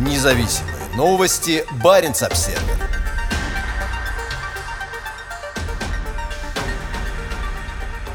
Независимые новости. Барин обсерва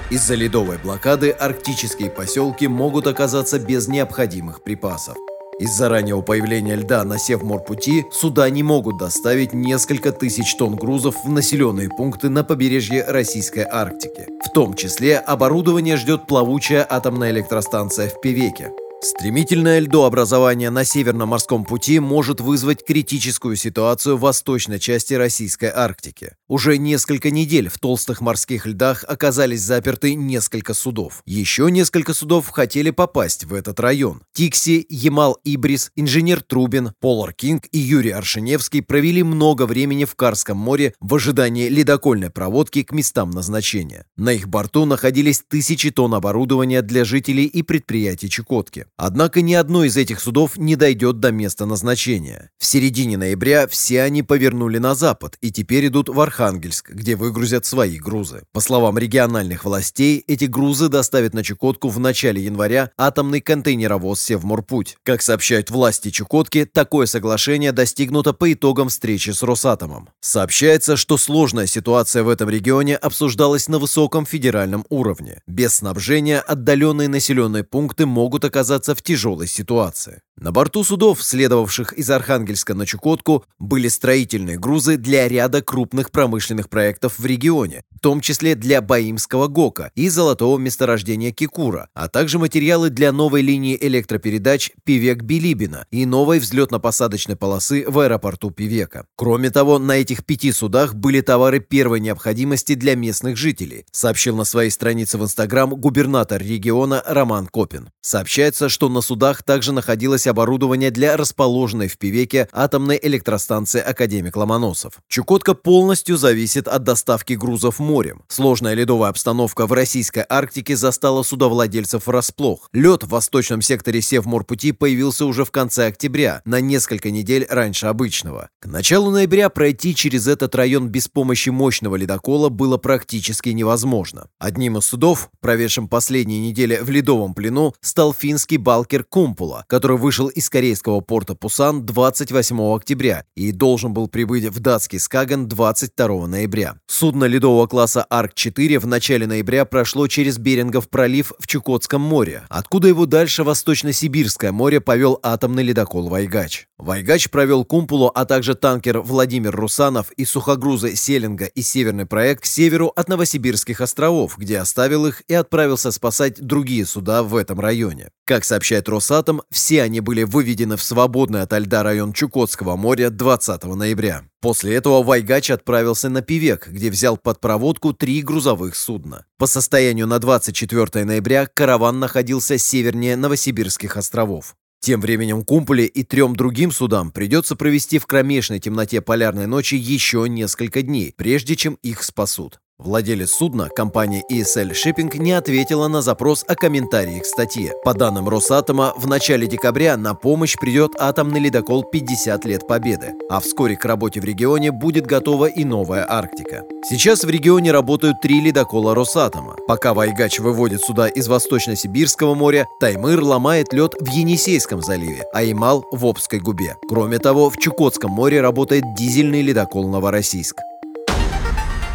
Из-за ледовой блокады арктические поселки могут оказаться без необходимых припасов. Из-за раннего появления льда на Севморпути суда не могут доставить несколько тысяч тонн грузов в населенные пункты на побережье Российской Арктики. В том числе оборудование ждет плавучая атомная электростанция в Певеке. Стремительное льдообразование на Северном морском пути может вызвать критическую ситуацию в восточной части Российской Арктики. Уже несколько недель в толстых морских льдах оказались заперты несколько судов. Еще несколько судов хотели попасть в этот район. Тикси, Ямал Ибрис, инженер Трубин, Полар Кинг и Юрий Аршиневский провели много времени в Карском море в ожидании ледокольной проводки к местам назначения. На их борту находились тысячи тонн оборудования для жителей и предприятий Чукотки. Однако ни одно из этих судов не дойдет до места назначения. В середине ноября все они повернули на запад и теперь идут в Архангельск, где выгрузят свои грузы. По словам региональных властей, эти грузы доставят на Чукотку в начале января атомный контейнеровоз «Севморпуть». Как сообщают власти Чукотки, такое соглашение достигнуто по итогам встречи с Росатомом. Сообщается, что сложная ситуация в этом регионе обсуждалась на высоком федеральном уровне. Без снабжения отдаленные населенные пункты могут оказаться оказаться в тяжелой ситуации. На борту судов, следовавших из Архангельска на Чукотку, были строительные грузы для ряда крупных промышленных проектов в регионе, в том числе для Баимского ГОКа и золотого месторождения Кикура, а также материалы для новой линии электропередач Пивек-Билибина и новой взлетно-посадочной полосы в аэропорту Пивека. Кроме того, на этих пяти судах были товары первой необходимости для местных жителей, сообщил на своей странице в Инстаграм губернатор региона Роман Копин. Сообщается, что на судах также находилось оборудование для расположенной в Пивеке атомной электростанции «Академик Ломоносов». Чукотка полностью зависит от доставки грузов морем. Сложная ледовая обстановка в российской Арктике застала судовладельцев врасплох. Лед в восточном секторе Севморпути появился уже в конце октября, на несколько недель раньше обычного. К началу ноября пройти через этот район без помощи мощного ледокола было практически невозможно. Одним из судов, проведшим последние недели в ледовом плену, стал финский балкер Кумпула, который вышел из корейского порта Пусан 28 октября и должен был прибыть в датский Скаген 22 ноября. Судно ледового класса Арк-4 в начале ноября прошло через Берингов пролив в Чукотском море, откуда его дальше Восточно-Сибирское море повел атомный ледокол «Вайгач». «Вайгач» провел Кумпулу, а также танкер Владимир Русанов и сухогрузы «Селинга» и «Северный проект» к северу от Новосибирских островов, где оставил их и отправился спасать другие суда в этом районе. Как сообщает Росатом, все они были выведены в свободный от льда район Чукотского моря 20 ноября. После этого Вайгач отправился на Пивек, где взял под проводку три грузовых судна. По состоянию на 24 ноября караван находился севернее Новосибирских островов. Тем временем Кумполе и трем другим судам придется провести в кромешной темноте полярной ночи еще несколько дней, прежде чем их спасут. Владелец судна, компания ESL Shipping, не ответила на запрос о комментарии к статье. По данным Росатома, в начале декабря на помощь придет атомный ледокол «50 лет Победы», а вскоре к работе в регионе будет готова и новая Арктика. Сейчас в регионе работают три ледокола Росатома. Пока Вайгач выводит суда из Восточно-Сибирского моря, Таймыр ломает лед в Енисейском заливе, а Ямал – в Обской губе. Кроме того, в Чукотском море работает дизельный ледокол «Новороссийск».